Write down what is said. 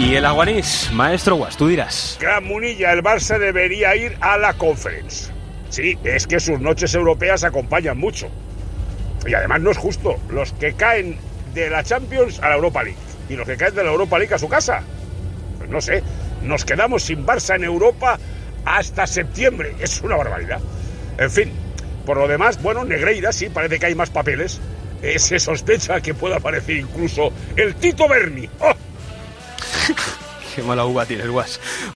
Y el Aguanís, maestro Guas, tú dirás. Gran Munilla, el Barça debería ir a la Conference. Sí, es que sus noches europeas acompañan mucho. Y además no es justo. Los que caen de la Champions a la Europa League y los que caen de la Europa League a su casa. Pues no sé, nos quedamos sin Barça en Europa hasta septiembre. Es una barbaridad. En fin, por lo demás, bueno, Negreira sí, parece que hay más papeles. Eh, se sospecha que pueda aparecer incluso el Tito Berni. ¡Oh! Qué mala uva tiene el Guas.